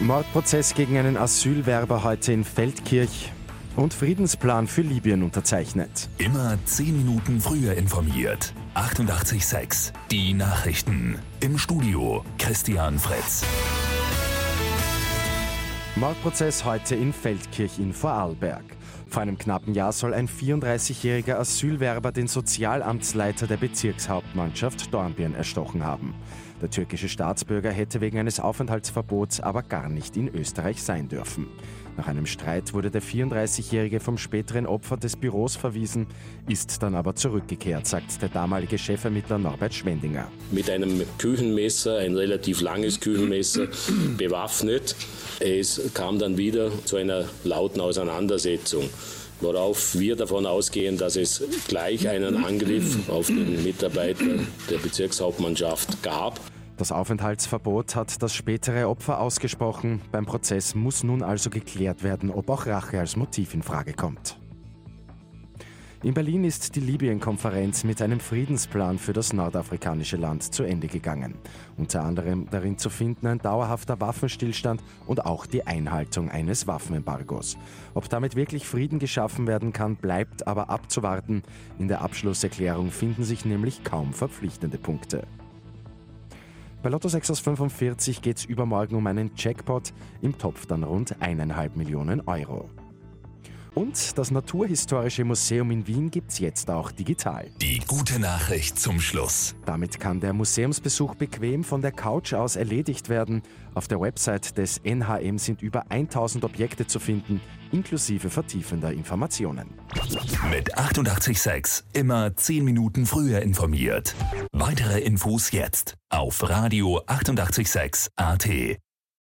Mordprozess gegen einen Asylwerber heute in Feldkirch und Friedensplan für Libyen unterzeichnet. Immer 10 Minuten früher informiert. 88.6 Die Nachrichten. Im Studio Christian Fritz. Mordprozess heute in Feldkirch in Vorarlberg. Vor einem knappen Jahr soll ein 34-jähriger Asylwerber den Sozialamtsleiter der Bezirkshauptmannschaft Dornbirn erstochen haben. Der türkische Staatsbürger hätte wegen eines Aufenthaltsverbots aber gar nicht in Österreich sein dürfen. Nach einem Streit wurde der 34-Jährige vom späteren Opfer des Büros verwiesen, ist dann aber zurückgekehrt, sagt der damalige Chefermittler Norbert Schwendinger. Mit einem Küchenmesser, ein relativ langes Küchenmesser, bewaffnet. Es kam dann wieder zu einer lauten Auseinandersetzung worauf wir davon ausgehen, dass es gleich einen Angriff auf den Mitarbeiter der Bezirkshauptmannschaft gab. Das Aufenthaltsverbot hat das spätere Opfer ausgesprochen. Beim Prozess muss nun also geklärt werden, ob auch Rache als Motiv in Frage kommt. In Berlin ist die Libyen-Konferenz mit einem Friedensplan für das nordafrikanische Land zu Ende gegangen. Unter anderem darin zu finden ein dauerhafter Waffenstillstand und auch die Einhaltung eines Waffenembargos. Ob damit wirklich Frieden geschaffen werden kann, bleibt aber abzuwarten. In der Abschlusserklärung finden sich nämlich kaum verpflichtende Punkte. Bei Lotto 6 aus 45 geht es übermorgen um einen Jackpot, im Topf dann rund eineinhalb Millionen Euro. Und das Naturhistorische Museum in Wien gibt es jetzt auch digital. Die gute Nachricht zum Schluss. Damit kann der Museumsbesuch bequem von der Couch aus erledigt werden. Auf der Website des NHM sind über 1000 Objekte zu finden, inklusive vertiefender Informationen. Mit 886 immer 10 Minuten früher informiert. Weitere Infos jetzt auf Radio 886 AT.